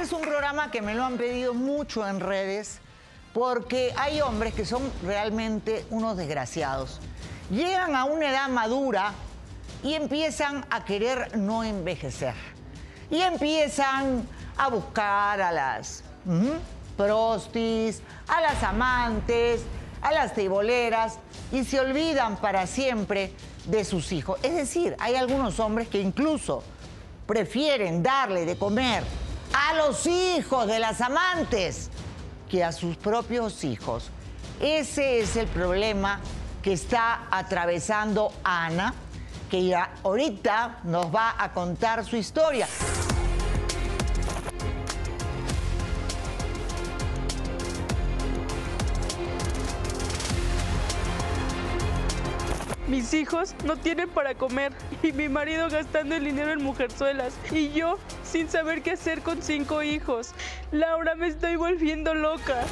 Este es un programa que me lo han pedido mucho en redes porque hay hombres que son realmente unos desgraciados. Llegan a una edad madura y empiezan a querer no envejecer. Y empiezan a buscar a las prostis, a las amantes, a las teiboleras y se olvidan para siempre de sus hijos. Es decir, hay algunos hombres que incluso prefieren darle de comer a los hijos de las amantes que a sus propios hijos. Ese es el problema que está atravesando Ana, que ya ahorita nos va a contar su historia. Mis hijos no tienen para comer y mi marido gastando el dinero en mujerzuelas y yo sin saber qué hacer con cinco hijos. Laura, me estoy volviendo loca.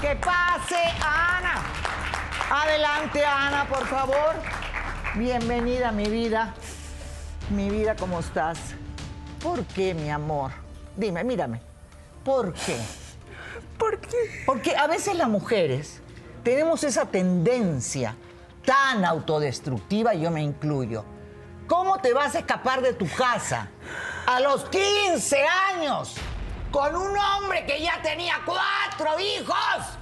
¡Que pase, Ana! Adelante, Ana, por favor. Bienvenida, mi vida. Mi vida, ¿cómo estás? ¿Por qué, mi amor? Dime, mírame. ¿Por qué? ¿Por qué? Porque a veces las mujeres tenemos esa tendencia tan autodestructiva, yo me incluyo. ¿Cómo te vas a escapar de tu casa a los 15 años con un hombre que ya tenía cuatro hijos?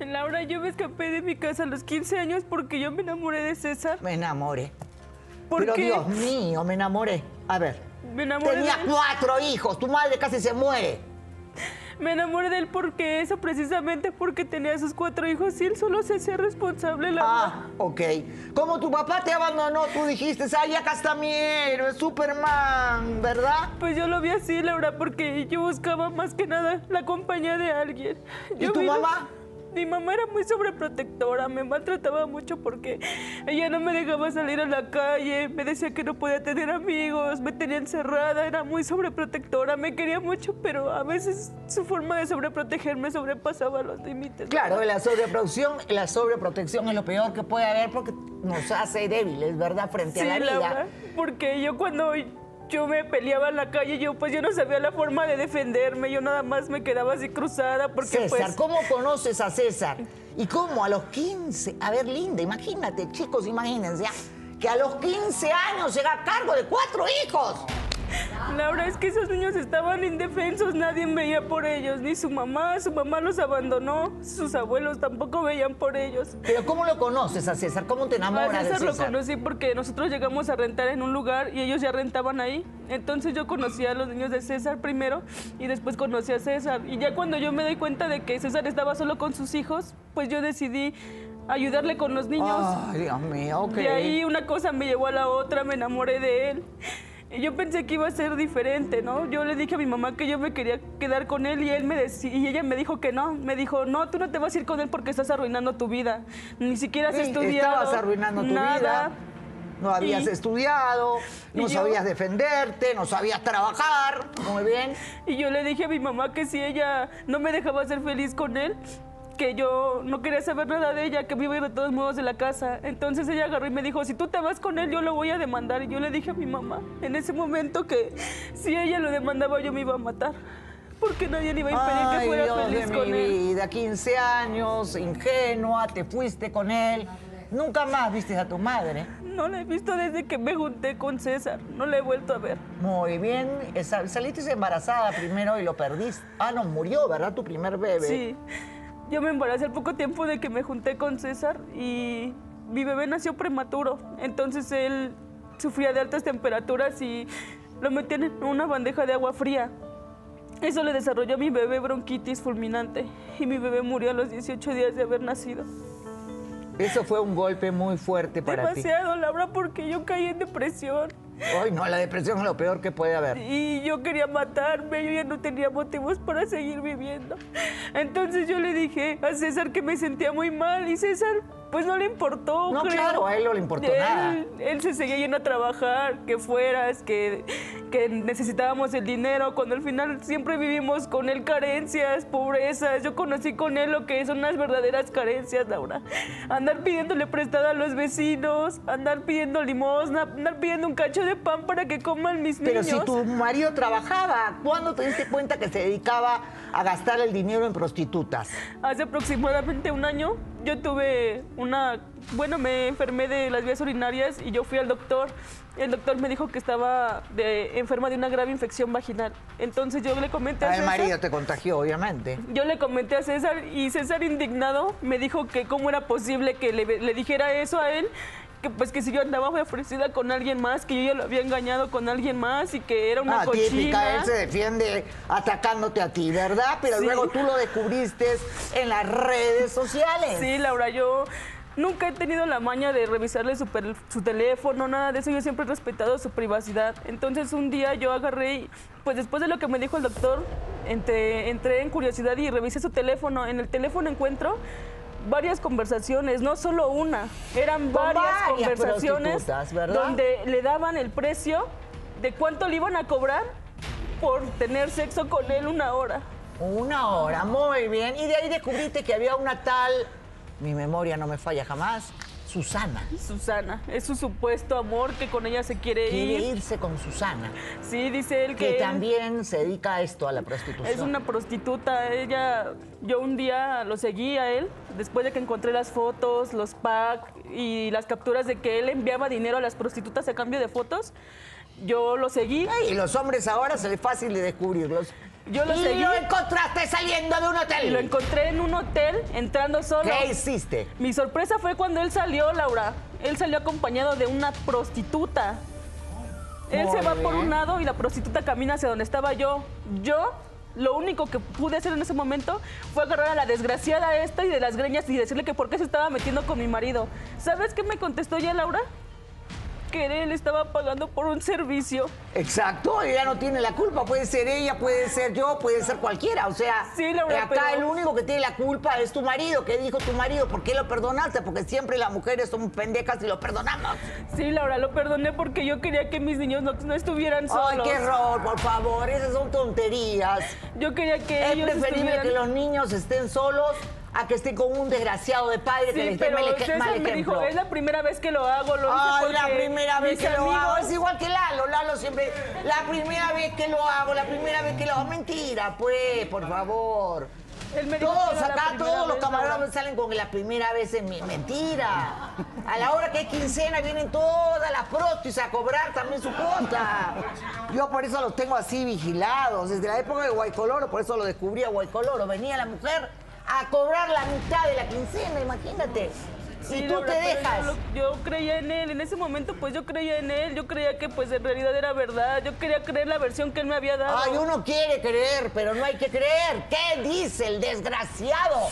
Laura, yo me escapé de mi casa a los 15 años porque yo me enamoré de César. Me enamoré. ¿Por Pero qué? Dios mío, me enamoré. A ver. Me enamoré Tenía de cuatro hijos, tu madre casi se muere. Me enamoré de él porque eso, precisamente porque tenía sus cuatro hijos y él solo se hacía responsable, Laura. Ah, ok. Como tu papá te abandonó, tú dijiste, ay, acá está mi héroe, Superman, ¿verdad? Pues yo lo vi así, Laura, porque yo buscaba más que nada la compañía de alguien. ¿Y tu mamá? Mi mamá era muy sobreprotectora, me maltrataba mucho porque ella no me dejaba salir a la calle, me decía que no podía tener amigos, me tenía encerrada, era muy sobreprotectora, me quería mucho, pero a veces su forma de sobreprotegerme sobrepasaba los límites. Claro, la sobreproducción, la sobreprotección es lo peor que puede haber porque nos hace débiles, ¿verdad? Frente Sí, a la vida. Laura, porque yo cuando yo me peleaba en la calle, yo pues yo no sabía la forma de defenderme, yo nada más me quedaba así cruzada porque César, pues... ¿cómo conoces a César? Y cómo a los 15, a ver, linda, imagínate, chicos, imagínense, que a los 15 años llega a cargo de cuatro hijos. Laura, es que esos niños estaban indefensos, nadie veía por ellos, ni su mamá, su mamá los abandonó, sus abuelos tampoco veían por ellos. Pero ¿cómo lo conoces a César? ¿Cómo te A enamoras César de lo César? conocí porque nosotros llegamos a rentar en un lugar y ellos ya rentaban ahí. Entonces yo conocí a los niños de César primero y después conocí a César. Y ya cuando yo me doy cuenta de que César estaba solo con sus hijos, pues yo decidí ayudarle con los niños. Ay, Dios mío, ok. De ahí una cosa me llevó a la otra, me enamoré de él. Y yo pensé que iba a ser diferente, ¿no? Yo le dije a mi mamá que yo me quería quedar con él y él me y ella me dijo que no. Me dijo, no, tú no te vas a ir con él porque estás arruinando tu vida. Ni siquiera has Sí, estudiado. Estabas arruinando tu nada. vida. No habías Y- estudiado, no yo- sabías defenderte, no sabías trabajar. Muy bien. Y yo le dije a mi mamá que si ella no me dejaba ser feliz con él, que yo no quería saber nada de ella, que me iba a ir de todos modos de la casa. Entonces ella agarró y me dijo, si tú te vas con él, yo lo voy a demandar. Y yo le dije a mi mamá en ese momento que si ella lo demandaba, yo me iba a matar. Porque nadie le iba a impedir Ay, que fuera Dios feliz de con mi él. vida, 15 años, ingenua, te fuiste con él. Nunca más viste a tu madre. No la he visto desde que me junté con César. No la he vuelto a ver. Muy bien. Saliste embarazada primero y lo perdiste. Ah, no, murió, ¿verdad? Tu primer bebé. Sí. Yo me embaracé al poco tiempo de que me junté con César y mi bebé nació prematuro. Entonces él sufría de altas temperaturas y lo metían en una bandeja de agua fría. Eso le desarrolló a mi bebé bronquitis fulminante y mi bebé murió a los 18 días de haber nacido. Eso fue un golpe muy fuerte para ti. Demasiado, Laura, porque yo caí en depresión. Ay, no, la depresión es lo peor que puede haber. Y yo quería matarme, yo ya no tenía motivos para seguir viviendo. Entonces yo le dije a César que me sentía muy mal y César pues no le importó. No, creo. claro, a él no le importó él, nada. Él se seguía yendo a trabajar, que fueras, que, que necesitábamos el dinero, cuando al final siempre vivimos con él carencias, pobrezas. Yo conocí con él lo que son las verdaderas carencias, Laura. Andar pidiéndole prestada a los vecinos, andar pidiendo limosna, andar pidiendo un cacho de pan para que coman mis Pero niños. si tu marido trabajaba, ¿cuándo te diste cuenta que se dedicaba a gastar el dinero en prostitutas? Hace aproximadamente un año yo tuve una, bueno, me enfermé de las vías urinarias y yo fui al doctor. El doctor me dijo que estaba de- enferma de una grave infección vaginal. Entonces yo le comenté a El César. marido te contagió, obviamente. Yo le comenté a César y César indignado me dijo que cómo era posible que le, le dijera eso a él, que pues que si yo andaba ofrecida con alguien más, que yo ya lo había engañado con alguien más y que era una Ah, típica, cochina. él se defiende atacándote a ti, ¿verdad? Pero Sí. luego tú lo descubriste en las redes sociales. Sí, Laura, yo nunca he tenido la maña de revisarle su, su teléfono, nada de eso. Yo siempre he respetado su privacidad. Entonces un día yo agarré y, pues después de lo que me dijo el doctor, entré, entré en curiosidad y revisé su teléfono. En el teléfono encuentro varias conversaciones, no solo una, eran varias, varias conversaciones donde le daban el precio de cuánto le iban a cobrar por tener sexo con él una hora. Una hora, muy bien. Y de ahí descubriste que había una tal, mi memoria no me falla jamás, Susana. Susana, es su supuesto amor que con ella se quiere Quiere ir. irse con Susana, Sí, dice él que, que él también se dedica a esto, a la prostitución. es una prostituta. Ella, yo un día lo seguí a él, después de que encontré las fotos, los packs y las capturas de que él enviaba dinero a las prostitutas a cambio de fotos. Yo lo seguí. Y los hombres ahora se les es fácil de descubrirlos. Yo lo y seguí. lo encontraste saliendo de un hotel. Y lo encontré en un hotel, entrando solo. ¿Qué hiciste? Mi sorpresa fue cuando él salió, Laura. Él salió acompañado de una prostituta. Él se va por un lado y la prostituta camina hacia donde estaba yo. Yo, lo único que pude hacer en ese momento fue agarrar a la desgraciada esta y de las greñas y decirle que por qué se estaba metiendo con mi marido. ¿Sabes qué me contestó ya, Laura? Que él estaba pagando por un servicio. Exacto, ella no tiene la culpa, puede ser ella, puede ser yo, puede ser cualquiera, o sea, Sí, Laura, acá pero- el único que tiene la culpa es tu marido, ¿qué dijo tu marido? ¿Por qué lo perdonaste? Porque siempre las mujeres son pendejas y lo perdonamos. Sí, Laura, lo perdoné porque yo quería que mis niños no, no estuvieran solos. Ay, qué error, por favor, esas son tonterías. Yo quería que Es ellos preferible estuvieran... que los niños estén solos a que estén con un desgraciado de padre que Sí, dé pero mal, César mal me ejemplo. dijo, es la primera vez que lo hago, lo hice Ay, la primera vez que lo hago. Es igual que Lalo. Lalo siempre. La primera vez que lo hago, la primera vez que lo hago. Mentira, pues, por favor. Todos la acá, todos los camaradas Laura. salen con la primera vez es mi- mentira. A la hora que es quincena vienen todas las prostis a cobrar también su cuota. Yo por eso los tengo así vigilados. Desde la época de Guaycoloro, por eso lo descubrí a Guaycoloro. Venía la mujer a cobrar la mitad de la quincena, imagínate. Sí, y tú te dejas. Yo creía en él, en ese momento pues yo creía en él, yo creía que pues en realidad era verdad, yo quería creer la versión que él me había dado. Ay, uno quiere creer, pero no hay que creer. ¿Qué dice el desgraciado?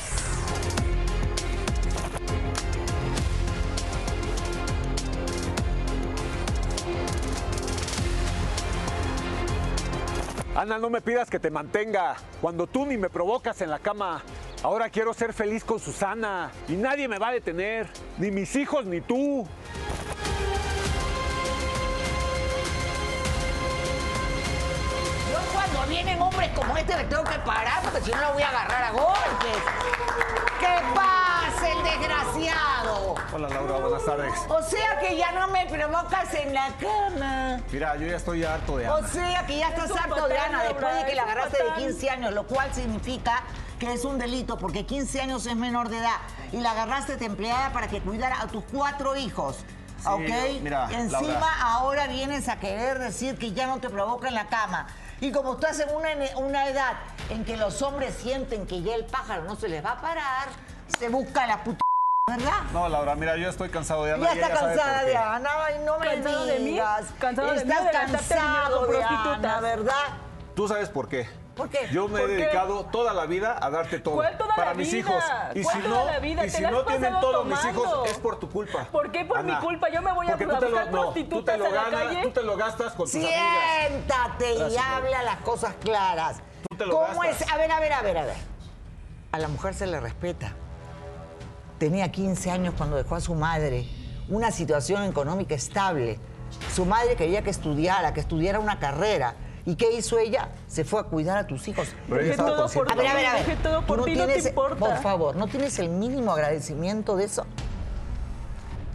Ana, no me pidas que te mantenga cuando tú ni me provocas en la cama. Ahora quiero ser feliz con Susana y nadie me va a detener, ni mis hijos ni tú. Vienen hombres como este me tengo que parar porque si no lo voy a agarrar a golpes. ¿Qué pasa, el desgraciado? Hola Laura, buenas tardes. O sea que ya no me provocas en la cama. Mira, yo ya estoy harto de O Ana. sea que ya estás Es harto de Ana después de que la agarraste de patán. 15 años, lo cual significa que es un delito porque 15 años es menor de edad y la agarraste de empleada para que cuidara a tus cuatro hijos. ¿Ok? yo- mira, Encima Laura. ahora vienes a querer decir que ya no te provoca en la cama. Y como estás en una, una edad en que los hombres sienten que ya el pájaro no se les va a parar, se busca la puta, ¿verdad? No, Laura, mira, yo estoy cansado de Ana. Ya y está ella cansada de. Ana, ay, no me ¿Cansado de mí? digas. ¿Cansado de mí Estás de cansado de prostitutas? Ana, ¿verdad? Tú sabes por qué. ¿Por qué? Yo me he dedicado toda la vida a darte todo. ¿Cuál toda para la mis vida? hijos. Y ¿Cuál si no, la vida? y si no tienen todos mis hijos, es por tu culpa. ¿Por qué por mi culpa? Yo me voy a Porque buscar lo, no, tú te lo la calle. tú te lo gastas con tus amigas. Siéntate y habla las cosas claras. Tú te lo ¿Cómo gastas. es? A ver, a ver, a ver, a ver. A la mujer se le respeta. Tenía 15 años cuando dejó a su madre, una situación económica estable. Su madre quería que estudiara, que estudiara una carrera. ¿Y qué hizo ella? Se fue a cuidar a tus hijos. Pero ella Dejé estaba todo por A ver, a ver, a ver. Dejé todo ¿Tú por ti, no te importa. Por favor, ¿no tienes el mínimo agradecimiento de eso?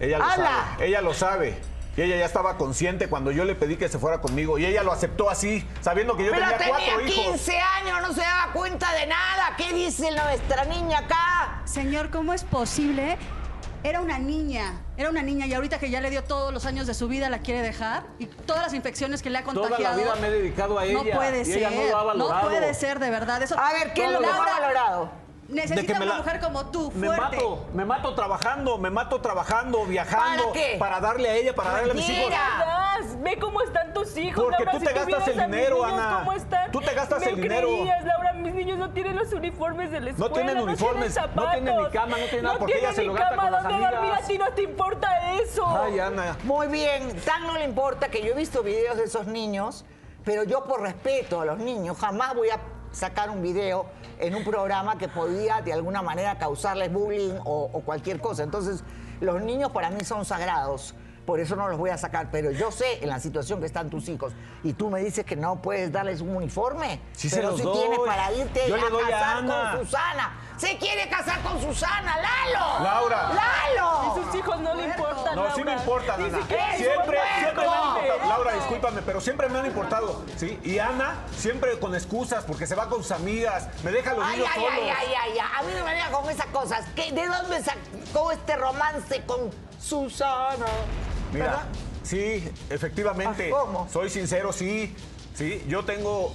Ella lo sabe. Ella lo sabe. Y ella ya estaba consciente cuando yo le pedí que se fuera conmigo. Y ella lo aceptó así, sabiendo que yo Pero tenía tenía cuatro 15 hijos. años, no se daba cuenta de nada. ¿Qué dice nuestra niña acá? Señor, ¿cómo es posible? Era una niña, era una niña y ahorita que ya le dio todos los años de su vida la quiere dejar y todas las infecciones que le ha Toda contagiado. la vida me he dedicado a ella. No puede y ser. ella no lo ha valorado. puede ser, de verdad. Eso, A ver, ¿qué es lo ha valorado? Necesita me una la- mujer como tú, Me fuerte. mato, me mato trabajando, me mato trabajando, viajando. ¿Para qué? Para darle a ella, para darle a mis hijos. Ve cómo están tus hijos. Porque Laura, tú si te gastas el dinero, niños Ana. ¿Cómo están? Tú te gastas ¿Me el dinero. creerías, Laura, mis niños no tienen los uniformes de la escuela. tienen uniformes, tienen no tienen ni zapatos, cama, no tienen nada, porque tienen ella se lo gasta cama con las amigas. a ti no te importa eso. Ay, Ana. Muy bien, tan no le importa que yo he visto videos de esos niños, pero yo por respeto a los niños jamás voy a sacar un video en un programa que podía de alguna manera causarles bullying o, o cualquier cosa. Entonces, los niños para mí son sagrados. Por eso no los voy a sacar, pero yo sé en la situación que están tus hijos. Y tú me dices que no puedes darles un uniforme. Sí se pero los si doy. tienes para irte Yo a le doy a casar Ana. con Susana. Se quiere casar con Susana, Lalo. Laura. Lalo. Y sus hijos no le importan, No, sí me Laura. importa, Ni Ana. Siempre, siempre me han importado. Laura, discúlpame, pero siempre me han importado. ¿sí? Y Ana, siempre con excusas, porque se va con sus amigas, me deja a los Ay, niños ay, solos. ay, ay, ay, ay. A mí no me venga con esas cosas. ¿Qué- ¿De dónde sacó este romance con Susana? Mira, ¿Verdad? sí, efectivamente. Ah, ¿cómo? Soy sincero, sí. Sí, yo tengo,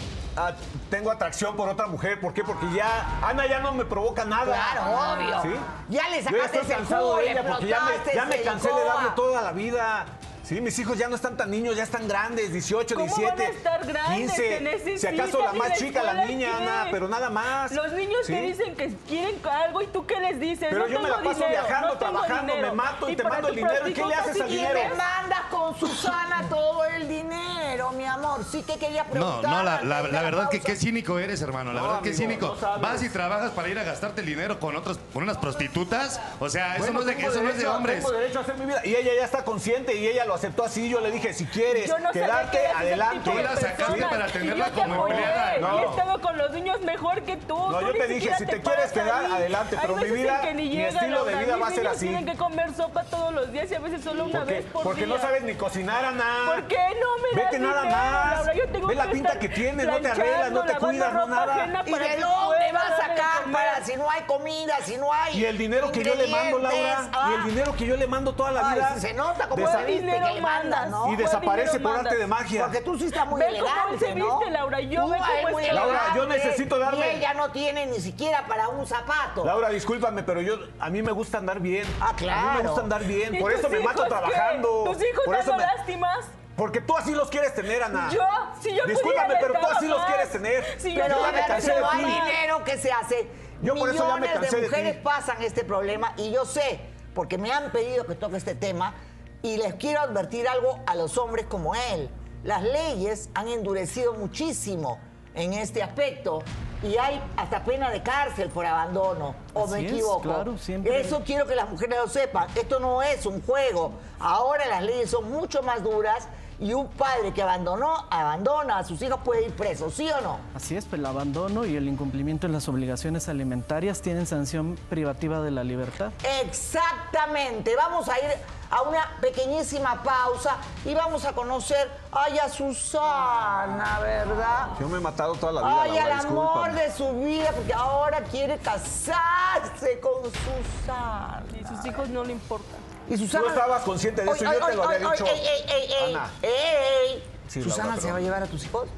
tengo atracción por otra mujer. ¿Por qué? Porque ya Ana ya no me provoca nada. Claro, obvio. ¿Sí? Ya le Yo ya sacaste estoy el cansado jugo, de ella porque ya me, ya me cansé de darle toda la vida. Sí, mis hijos ya no están tan niños, ya están grandes, 18, ¿Cómo 17, van a estar grandes? Te 15. necesitan Si acaso la más chica, la niña. Ana, pero nada más. Los niños ¿Sí? te dicen que quieren algo y tú qué les dices. Pero No yo me la paso dinero, viajando, no trabajando, dinero. me mato y te mando el dinero, ¿y qué le haces al Y dinero? me mandas con Susana todo el dinero, mi amor. Sí que quería No, preguntar. no, la, antes la- de la verdad que qué cínico eres, hermano. La No, verdad que cínico. no. Vas y trabajas para ir a gastarte el dinero con otros, con unas prostitutas. O sea, eso Bueno, no es de, eso no es de derecho- hombres. Tengo derecho a hacer mi vida. Y ella ya está consciente y ella lo aceptó así. Yo le dije, si quieres no quedarte, adelante. Tú la sacaste para Y tenerla como empleada. Y No. he estado con los niños mejor que tú. No, Tú yo te dije, si te quieres quedar, ahí. adelante, pero mi vida, mi estilo de vida va a ser así. tienen que comer sopa todos los días y a veces solo una Porque, vez por porque no día. sabes ni cocinar, Ana. ¿Por qué no me das Vete nada dinero, más. Laura? Yo tengo Ve la pinta que tienes, no te arreglas, no te cuidas, no nada. ¿Y de que dónde vas a sacar para si no hay comida, si no hay Y el dinero que yo le mando, Laura, ingredientes? y el Ah. dinero que yo le mando toda la Ay, vida. se nota como desa- se viste dinero que le mandas, mandas? ¿no? y ¿Cuál desaparece por arte de magia. Porque tú sí estás muy Ve elegante, se ¿no? viste, Laura, y yo ve cómo está. Laura, yo necesito darle- Y ella no tiene ni siquiera para un zapato. Laura, discúlpame, pero yo a mí me gusta andar bien. Ah, A mí claro. me gusta andar bien. ¿Y Por eso me mato trabajando. ¿Tus hijos Por eso dando me- lástimas? Porque tú así los quieres tener, Ana. Yo, si yo Discúlpame, pero tú así los daba quieres más. tener. Si yo Pero Yo a ya me ver, cansé pero de hay dinero que se hace. Yo por eso ya me Millones cansé de de ti. mujeres pasan este problema y yo sé, porque me han pedido que toque este tema y les quiero advertir algo a los hombres como él. Las leyes han endurecido muchísimo en este aspecto y hay hasta pena de cárcel por abandono. ¿O me Así es, equivoco? claro, siempre. Eso quiero que las mujeres lo sepan. Esto no es un juego. Ahora las leyes son mucho más duras y un padre que abandonó, abandona a sus hijos puede ir preso, ¿sí o no? Así es, pues el abandono y el incumplimiento de las obligaciones alimentarias tienen sanción privativa de la libertad. Exactamente. Vamos a ir a una pequeñísima pausa y vamos a conocer ay, a Susana, ¿verdad? Yo me he matado toda la vida, Ay, al amor discúlpame. de su vida, porque ahora quiere casarse con Susana. Y sus hijos no le importan. Y Susana. Tú estabas consciente de eso, Ay, yo te lo había ay, ay, dicho. Ey, ey, Ana. ey. Sí, ¿Susana Laura, se va a llevar a tus hijos?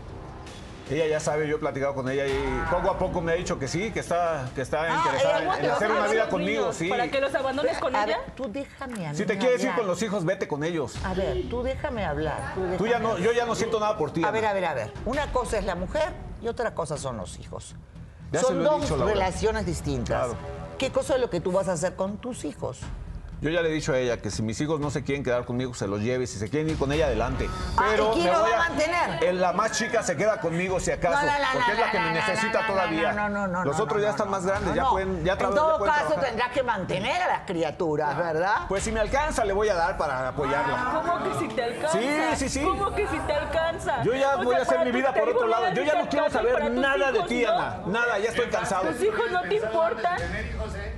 Ella ya sabe, yo he platicado con ella y poco a poco me ha dicho que sí, que está, que está Ah, interesada en, te en hacer una vida conmigo, niños, sí. ¿Para que los abandones con A ella? ver, tú déjame mí Si te quieres ir hablar. con los hijos, vete con ellos. A ver, tú déjame hablar. Tú, Tú ya déjame no, yo ya no siento nada por ti. A Ana. ver, a ver, a ver. Una cosa es la mujer y otra cosa son los hijos. Ya son dos dicho, relaciones distintas. Claro. ¿Qué cosa es lo que tú vas a hacer con tus hijos? Yo ya le he dicho a ella que si mis hijos no se quieren quedar conmigo, se los lleve. Si se quieren ir con ella, adelante. Ah, Pero ¿y quién me lo va a mantener? El- la más chica se queda conmigo si acaso, No, no, no, porque es la que me necesita todavía. No, no, no, Los no, otros no, ya están no, más grandes, no, ya pueden, ya En ya todo pueden caso trabajar. tendrás que mantener a las criaturas, ¿verdad? Pues si me alcanza, le voy a dar para apoyarla. ¿Cómo que si te alcanza? Sí, sí, sí. ¿Cómo que si te alcanza? Yo ya O voy sea, a hacer mi vida por otro lado. Yo ya no quiero saber nada de ti, ¿no? Ana. Nada, ya estoy cansado. ¿Tus hijos no te importan?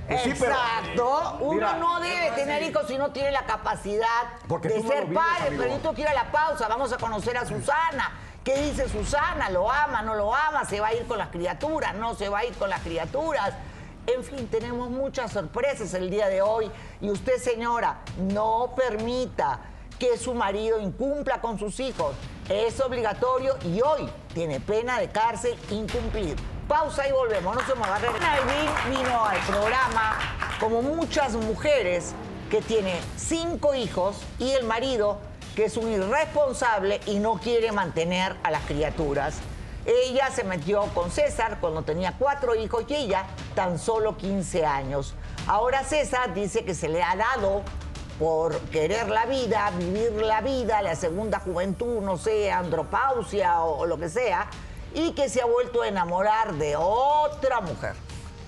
Pero- Exacto. Uno no debe tener hijos si no tiene la capacidad Porque de no ser vives, padre. amigo. Pero yo tengo que ir a la pausa. Vamos a conocer a Susana. ¿Qué dice Susana? ¿Lo ama? ¿No lo ama? ¿Se va a ir con las criaturas? ¿No se va a ir con las criaturas? En fin, tenemos muchas sorpresas el día de hoy. Y usted, señora, no permita que su marido incumpla con sus hijos. Es obligatorio y hoy tiene pena de cárcel incumplir. Pausa y volvemos. No se mueva. Vino al programa como muchas mujeres que tiene cinco hijos y el marido que es un irresponsable y no quiere mantener a las criaturas. Ella se metió con César cuando tenía cuatro hijos y ella tan solo 15 años. Ahora César dice que se le ha dado por querer la vida, vivir la vida, la segunda juventud, no sé, andropausia o, o lo que sea, y que se ha vuelto a enamorar de otra mujer.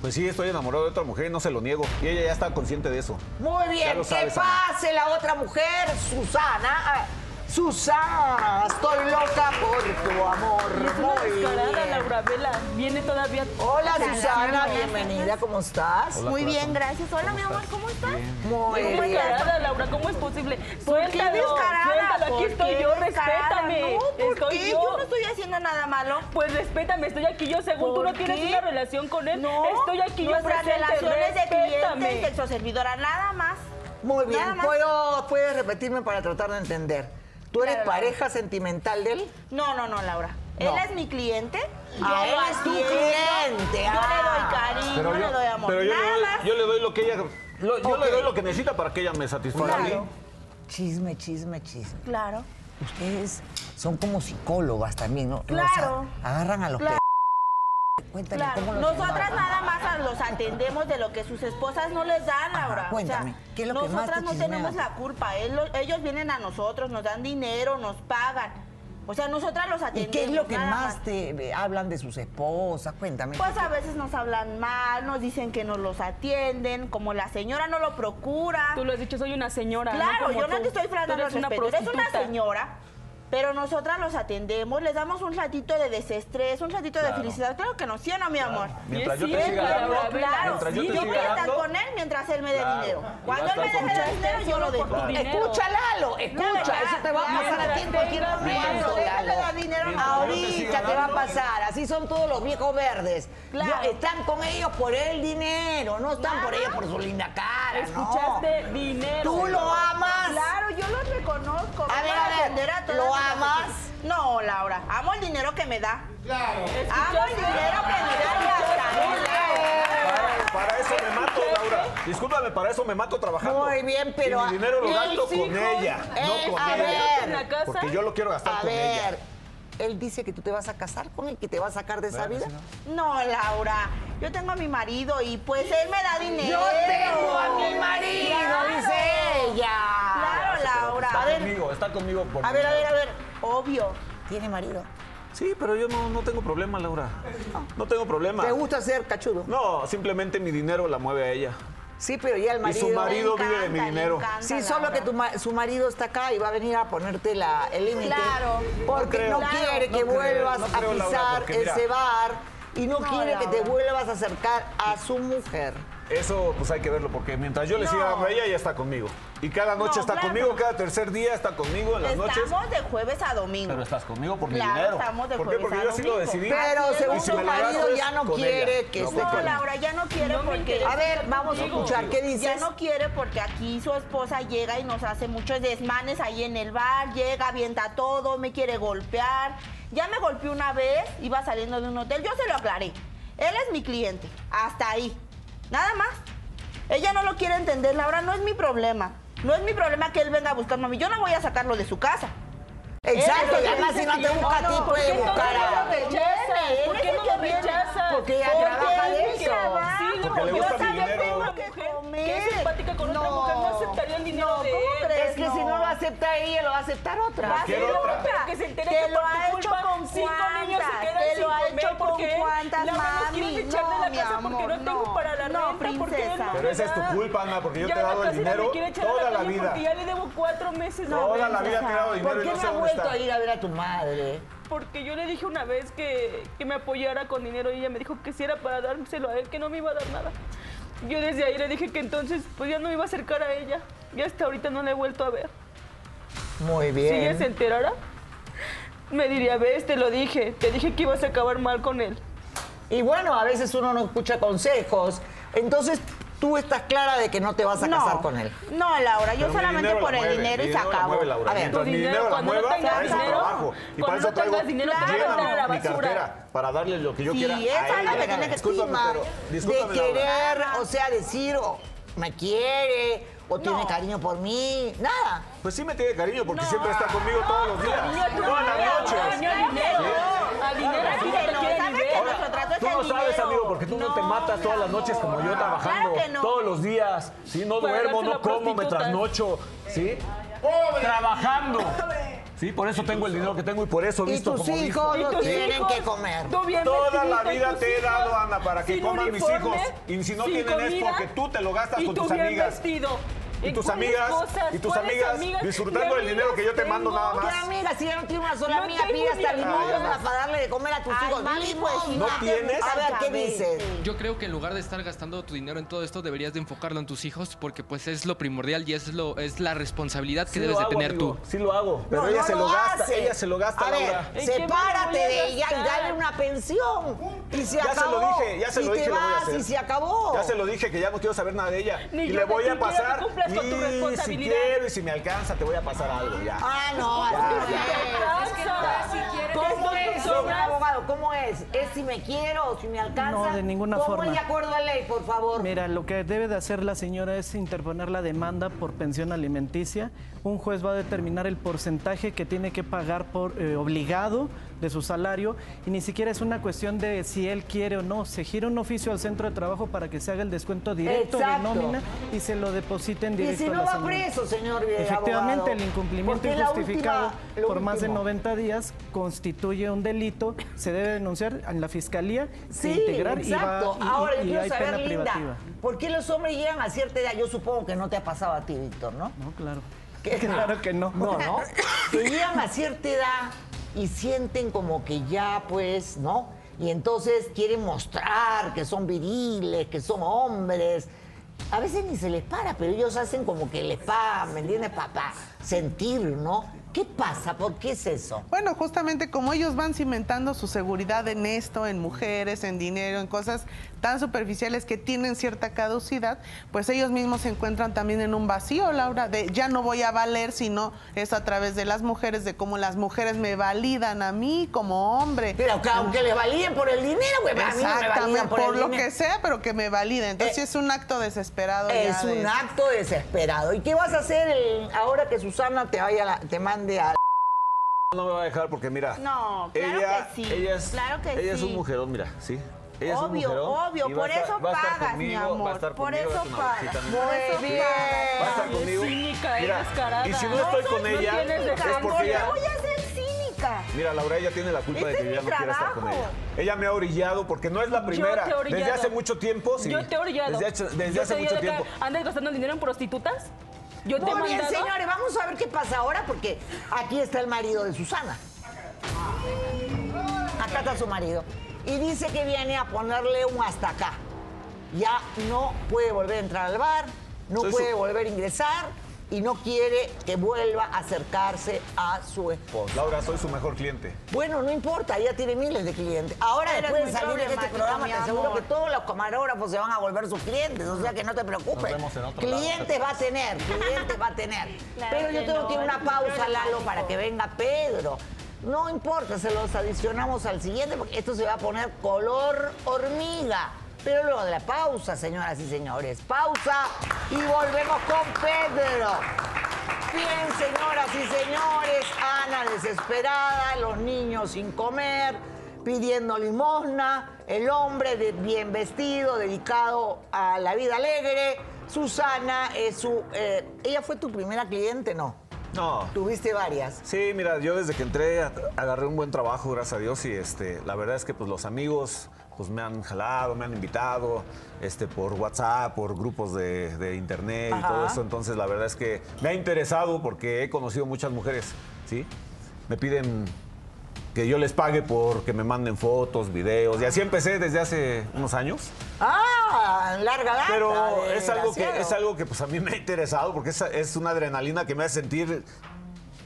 Pues sí, estoy enamorado de otra mujer y no se lo niego. Y ella ya está consciente de eso. Muy bien, que pase la otra mujer, Susana. Susana, estoy loca por tu amor. Y es una Muy descarada, bien. Laura Vela. Viene todavía. Hola Hola, Susana, bienvenida, ¿cómo estás? Muy bien, gracias. Hola, mi amor, ¿cómo estás? Muy Es bien. descarada, Laura, ¿cómo es posible? ¿Por qué Suéltalo, descarada? suéltalo, aquí ¿Por estoy yo, descarada? respétame. No, ¿por estoy qué? yo. Yo no estoy haciendo nada malo. Pues respétame, estoy aquí yo, según tú ¿Por no tienes una relación con él. No, estoy aquí yo nuestras relaciones de cliente y respétame. sexoservidora, nada más. Muy bien, Nada más. ¿Puedo, ¿puedes repetirme para tratar de entender? ¿Tú eres Claro. pareja sentimental de él? No, no, no, Laura. No. Él es mi cliente. Ah, yo él es tu cliente, Yo ah. le doy cariño, le doy amor. pero yo, le nada doy, más. yo le doy lo que ella. lo- yo le doy lo que necesita para que ella me satisfaga a Claro. mí. Chisme, chisme, chisme. Claro. Ustedes son como psicólogas también, ¿no? Claro. Los agarran a los Claro. Pe- Cuéntame Claro, cómo los nosotras nada más los atendemos de lo que sus esposas no les dan, Ajá, Laura. cuéntame, ¿qué es lo que más nosotras te no tenemos la culpa. Ellos vienen a nosotros, nos dan dinero, nos pagan. O sea, nosotras los ¿Y atendemos. qué es lo que más te eh, hablan de sus esposas? Cuéntame. Pues a veces nos hablan mal, nos dicen que nos los atienden, como la señora no lo procura. Tú lo has dicho, soy una señora. Claro, yo no tú. te estoy eres al una respeto. Eres una señora, pero nosotras los atendemos, les damos un ratito de desestrés, un ratito de felicidad. Claro que no, ¿sí o no, mi amor? Mientras yo es te siga dando, Claro, mientras yo te yo voy a estar con él mientras él me dé Claro, dinero. Cuando él me deje de conmigo. dinero, yo lo dejo. Escucha, Lalo, escucha. Eso te va a pasar a ti en cualquier momento, Lalo. Ahorita te va a pasar. Así son todos los viejos verdes. Claro. Están con ellos por el dinero, no están por ellos por su linda cara, ¿no? Escuchaste dinero. ¿Tú lo amas? Claro, yo lo reconozco. A ver, a ver, atender a todas ¿lo amas? No, Laura, amo el dinero que me da. Amo el dinero que me da y hasta él. Para, para eso me mato, Laura. Discúlpame, para eso me mato trabajando. Muy bien, pero Y mi dinero lo ¿y gasto con ella, Eh, no con a ella. Porque yo lo quiero gastar A con ella. ver, él dice que tú te vas a casar con él, que te va a sacar de esa vida. No, Laura, yo tengo a mi marido y pues él me da dinero. Yo tengo a mi marido, Claro. dice ella. Laura. Está A ver, conmigo, está conmigo por A ver, a ver, a ver. Obvio. ¿Tiene marido? Sí, pero yo no, no tengo problema, Laura. No tengo problema. ¿Te gusta ser cachudo? No, simplemente mi dinero la mueve a ella. Sí, pero ya el Y marido. su marido vive de mi dinero. encanta, Sí, solo Laura. que tu ma- su marido está acá y va a venir a ponerte la, el límite. Claro. Porque No no, creo. quiere No que creo, vuelvas no a Laura, pisar porque mira. ese bar y no, No, quiere que te vuelvas a acercar a su mujer. Eso pues hay que verlo porque mientras yo le siga No. dando a ella, ella está conmigo. Y cada noche No, está claro. conmigo, cada tercer día está conmigo en las noches. Estamos de jueves a domingo. Pero estás conmigo por mi Claro, dinero. estamos de ¿Por qué? Porque a yo sí lo decidí. Pero Así según si tu marido ya no quiere ella, que no esté No, con Laura, ya no quiere No porque... A ver, vamos a escuchar. ¿Qué Ya dices? no quiere porque aquí su esposa llega y nos hace muchos desmanes ahí en el bar, llega, avienta todo, me quiere golpear. Ya me golpeó una vez, iba saliendo de un hotel, yo se lo aclaré. Él es mi cliente, hasta ahí. Nada más. Ella no lo quiere entender, Laura, no es mi problema. No es mi problema que él venga a buscarme a mí. Yo no voy a sacarlo de su casa. Exacto, y además si no te busca a yo- ti, no, puede ¿por qué buscar no a... ¿Por qué no lo rechazas? Porque ella trabaja de eso. Sí, Porque le gusta mi dinero. Que mujer comer. que es simpática con otra mujer no aceptaría el dinero No, de ¿cómo él. crees? Es que si no lo acepta ella, lo va a aceptar otra. Va a ser otra. otra. Que se entere Te que lo por ha tu hecho culpa con cinco niños se cuántas, quedan sin lo ha comer hecho porque con cuántas, la mami. echar de la No, mi casa porque amor, no tengo no. para la No, renta, porque él princesa. no Pero esa es tu culpa, Ana, porque yo Ya te he la dado el dinero me quiere echar a toda la calle vida. Porque ya le debo cuatro meses. No, Toda la vida te he dado dinero ¿Por qué no no ha dónde vuelto a ir a ver a tu madre? Porque yo le dije una vez que, que me apoyara con dinero y ella me dijo que si era para dárselo a él, que no me iba a dar nada. Yo desde ahí le dije que entonces pues ya no me iba a acercar a ella. Y hasta ahorita no la he vuelto a ver. Muy Si ella se bien. enterara, me diría, ves, te lo dije, te dije que ibas a acabar mal con él. Y bueno, a veces uno no escucha consejos. Entonces, tú estás clara de que no te vas a casar con él. No, Laura, yo Pero solamente por el mueve, dinero y se acabó. mueve, Laura. A ver, Mientras tu mi dinero, cuando no mueva, tengas eso dinero, trabajo. Y cuando para eso no traigo dinero, a la basura. para darle lo que yo Sí, quiera esa a es la que tiene que estima, de Laura. querer, o sea, decir, oh, me quiere, o tiene No. cariño por mí, nada. Pues sí me tiene cariño porque siempre está conmigo todos los días. Todas las dinero, noches. cariño al dinero. Al dinero, no el sabes, dinero? amigo, porque tú no, te matas todas las noches como yo trabajando Claro que no. todos los días. Sí, no Para duermo, no como, me trasnocho. ¿Sí? Trabajando. Sí, por eso tengo el dinero que tengo y por eso Y visto tus como hijos ¿Y no tus tienen hijos? que comer. Toda la vida te he dado, Ana, para que coman mis hijos. Y si no tienen es porque tú te lo gastas con tus bien amigas. vestido. Y ¿En tus amigas, cosas? y tus ¿Cuáles amigas, disfrutando ¿Qué del dinero que yo te mando nada más. ¿Qué amiga? Si ya no tiene una sola No amiga, pide hasta amiga. para darle de comer a tus Ay, hijos. mami, pues. ¿No tienes? A ver, ¿qué dices? Yo creo que en lugar de estar gastando tu dinero en todo esto, deberías de enfocarlo en tus hijos porque pues es lo primordial y es lo es la responsabilidad que Sí debes de tener amigo, tú. Sí lo hago, pero No, ella no se lo gasta, hace. ella se lo gasta, A ver, Laura. ¿En qué me lo sepárate de ella y dale una pensión. Y se Ya se acabó. lo dije, ya se y lo te dije, lo voy a vas hacer. y se acabó. Ya se lo dije que ya no quiero saber nada de ella. Y le voy a pasar. Cumplas con tu y si quiero y si me alcanza, te voy a pasar algo ya. Ah, no, así no es. ¿Cómo es, abogado? ¿Cómo es? ¿Es si me quiero o si me alcanza? No, de ninguna ¿Cómo forma. es de acuerdo a ley, por favor? Mira, lo que debe de hacer la señora es interponer la demanda por pensión alimenticia. Un juez va a determinar el porcentaje que tiene que pagar por eh, obligado de su salario y ni siquiera es una cuestión de si él quiere o no. Se gira un oficio al centro de trabajo para que se haga el descuento directo Exacto. de nómina y se lo depositen Y directo si a no la va preso, señor Efectivamente, abogado. el incumplimiento injustificado última- por más de último. 90 días constituye un delito, se debe denunciar en la fiscalía, Sí, integrar y, va, exacto. y- y- Ahora, yo y quiero hay saber, pena Linda, privativa. ¿por qué los hombres llegan a cierta edad? Yo supongo que no te ha pasado a ti, Víctor, ¿no? No, claro. ¿Qué? Claro que no. No, no. Que llegan a cierta edad y sienten como que ya, pues, ¿no? Y entonces quieren mostrar que son viriles, que son hombres. A veces ni se les para, pero ellos hacen como que les para, ¿me entiendes? Para sentir, ¿no? ¿Qué pasa? ¿Por qué es eso? Bueno, justamente como ellos van cimentando su seguridad en esto, en mujeres, en dinero, en cosas tan superficiales que tienen cierta caducidad, pues ellos mismos se encuentran también en un vacío, Laura, de ya no voy a valer, sino es a través de las mujeres, de cómo las mujeres me validan a mí como hombre. Pero que aunque les validen por el dinero, güey, a mí no me validan por, por, el lo dinero. que sea, pero que me validen. Entonces Eh, es un acto desesperado. Es ya de- un acto desesperado. ¿Y qué vas a hacer el- ahora que Susana te vaya la- te mande a No me va a dejar porque mira. No, claro ella, que sí, Ella es, claro que ella es un sí. mujerón, mira, sí. Ella es un Obvio, obvio, por estar- eso pagas, mi conmigo, amor, por conmigo, eso pagas. Por mira. eso bien. pagas. Va a estar conmigo. cínica, Mira, descarada. y si no No estoy con no ella, es porque ¿Por qué ella. voy a ser cínica? Mira, Laura, ella tiene la culpa Ese de que yo ya no quiera estar con ella. Ella me ha orillado porque no es la primera. Yo te he orillado. Desde hace mucho tiempo, sí. Yo te he orillado. Desde, hace- desde hace mucho tiempo. ¿Andas gastando el dinero en prostitutas? Yo te Muy bien, mandado. señores, vamos a ver qué pasa ahora porque aquí está el marido de Susana. Acá está su marido. Y dice que viene a ponerle un hasta acá. ya no puede volver a entrar al bar, no Soy puede su- volver a ingresar y no quiere que vuelva a acercarse a su esposa. Laura, soy su mejor cliente. Bueno, no importa, ya tiene miles de clientes. Ahora, Eres después de salir en este programa, te aseguro que todos los camarógrafos se van a volver sus clientes, o sea que no te preocupes. Nos vemos en otro lado. clientes va a tener, clientes va a tener. Claro Pero yo tengo no, que ir a una pausa, Lalo, para que venga Pedro. No importa, se los adicionamos al siguiente porque esto se va a poner color hormiga. Pero luego de la pausa, señoras y señores. Pausa y volvemos con Pedro. Bien, señoras y señores, Ana desesperada, los niños sin comer, pidiendo limosna, el hombre de- bien vestido, dedicado a la vida alegre. Susana es su... eh, ¿Ella fue tu primera cliente? No. No. Tuviste varias. Sí, mira, yo desde que entré agarré un buen trabajo, gracias a Dios, y este, la verdad es que pues los amigos pues me han jalado, me han invitado, este, por WhatsApp, por grupos de, de internet y todo eso. Entonces, la verdad es que me ha interesado porque he conocido muchas mujeres, ¿sí? Me piden que yo les pague por que me manden fotos, videos, y así empecé desde hace unos años. Ah, larga data. Pero es algo que es algo que pues a mí me ha interesado porque es, es una adrenalina que me hace sentir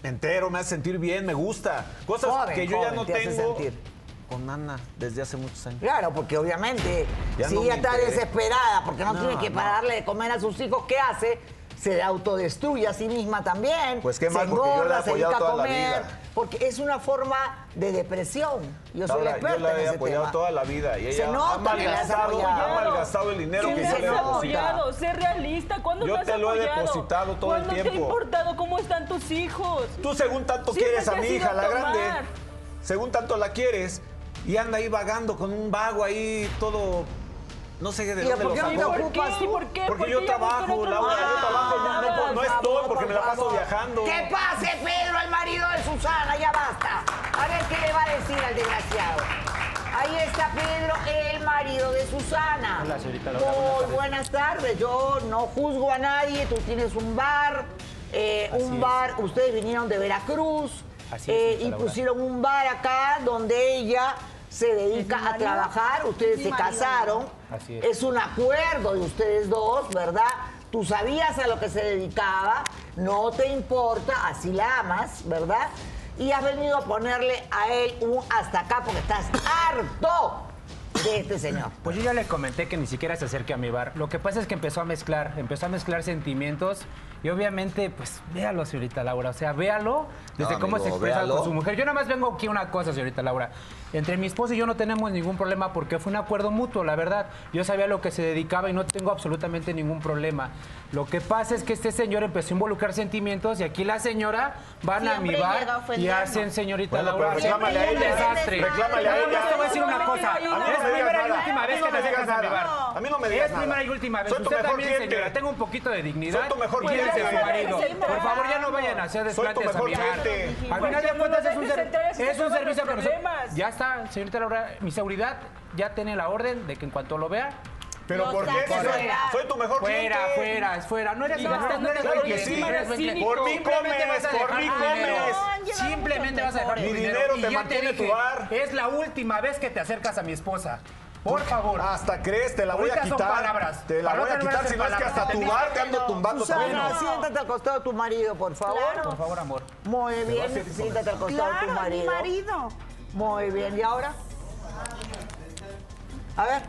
entero, me hace sentir bien, me gusta. Cosas Joven, que yo ya no te tengo sentir. Con Ana desde hace muchos años. Claro, porque obviamente Ya si no ella está interesa. desesperada porque no, No, tiene que no. para darle de comer a sus hijos, ¿qué hace? Se autodestruye a sí misma también. Pues qué se mal, porque yo la he engorda, se apoyado dedica a toda la comer, vida. porque es una forma de depresión. Yo soy Laura, la yo experta la en he ese apoyado tema. toda la vida y Se ella nota ha que la has malgastado, apoyado. ha malgastado el dinero ¿Qué que yo has le he apoyado? Sé realista. ¿Cuándo Yo me has te lo he depositado todo el ¿Cuándo te ha tiempo. importado cómo están tus hijos? Tú según tanto quieres a te mi hija, a la grande, según tanto la quieres y anda ahí vagando con un vago ahí todo no sé de ¿Y dónde por lo no sacó. ¿Por qué? Porque ¿Por yo qué ella busca trabajo, otro Laura, yo trabajo, no, no, estoy porque me la paso viajando. Que pase Pedro, el marido de Susana, ya basta. A ver qué le va a decir al desgraciado. Ahí está Pedro, el marido de Susana. Hola, señorita Laura, Muy buenas tardes. Yo no juzgo a nadie. Tú tienes un bar. eh, un es. bar, ustedes vinieron de Veracruz. Así es, eh, y Laura. pusieron un bar acá donde ella se dedica a trabajar. Ustedes se casaron. Así es. Es un acuerdo de ustedes dos, ¿verdad? Tú sabías a lo que se dedicaba, no te importa, así la amas, ¿verdad? Y has venido a ponerle a él un hasta acá porque estás harto de este señor. Pues yo ya le comenté que ni siquiera se acerque a mi bar. Lo que pasa es que empezó a mezclar, empezó a mezclar sentimientos y obviamente, pues véalo, señorita Laura. O sea, véalo desde No, cómo se expresa véalo. con su mujer. Yo nada más vengo aquí a una cosa, señorita Laura. Entre mi esposo y yo no tenemos ningún problema porque fue un acuerdo mutuo, la verdad. Yo sabía a lo que se dedicaba y no tengo absolutamente ningún problema. Lo que pasa es que este señor empezó a involucrar sentimientos y aquí la señora van a mi Siempre a bar y hacen, señorita Bueno, Laura, reclámale a un ella. desastre. Reclámale a ella. te voy a decir una cosa. A mí no Es me digas primera y última vez no que me te acercas a mi bar. A mí no me digas Es primera y última vez. Soy tu Usted mejor también, cliente. señora, tenga un poquito de dignidad. Soy tu mejor cliente. a su marido. Por favor, ya no vayan a hacer desplantes a mi bar. cliente. Al final de cuentas es un, servicio que nosotros... Ya está, señorita Laura, mi seguridad ya tiene la orden de que en cuanto lo vea, Pero No ¿por qué? soy, tu mejor fuera, cliente. fuera, es fuera. No eres Y no, gastando no eres claro que sí. Por mí comes, por mí comes. Simplemente vas a dejar tu Mi dinero. te mantiene tu bar. Es la última vez que te acercas a mi esposa. Por favor. Hasta crees, te la voy a quitar. palabras. Te la voy a quitar, si no es que hasta tu bar te ando tumbando Susana, también. siéntate al costado de tu marido, por favor. Por favor, amor. Muy bien, siéntate al costado de tu Claro, mi marido. Muy bien, ¿y ahora? A ver.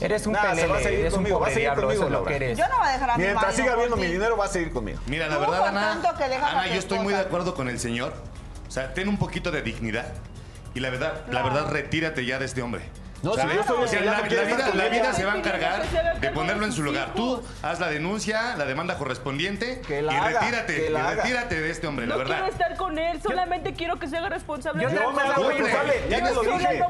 Eres un Nah, se va a pelele, seguir eres un conmigo, va a pobre seguir diablo, eso conmigo, es lo Laura. que eres. Yo no voy a dejar a mi Mientras marido siga por viendo mi dinero, va a seguir conmigo. Mira, la Tú, verdad, por Ana, tanto que dejas a Ana, tu yo estoy muy de esposa. acuerdo con el señor. O sea, ten un poquito de dignidad. Y la verdad, la verdad, retírate ya de este hombre. No, si yo o sea, la, no la vida, la se va a encargar de ponerlo en su lugar. Tú haz la denuncia, la demanda correspondiente Que la y haga, retírate, que la y haga. retírate de este hombre, No la quiero verdad. estar con él, solamente quiero que se haga responsable Yo las no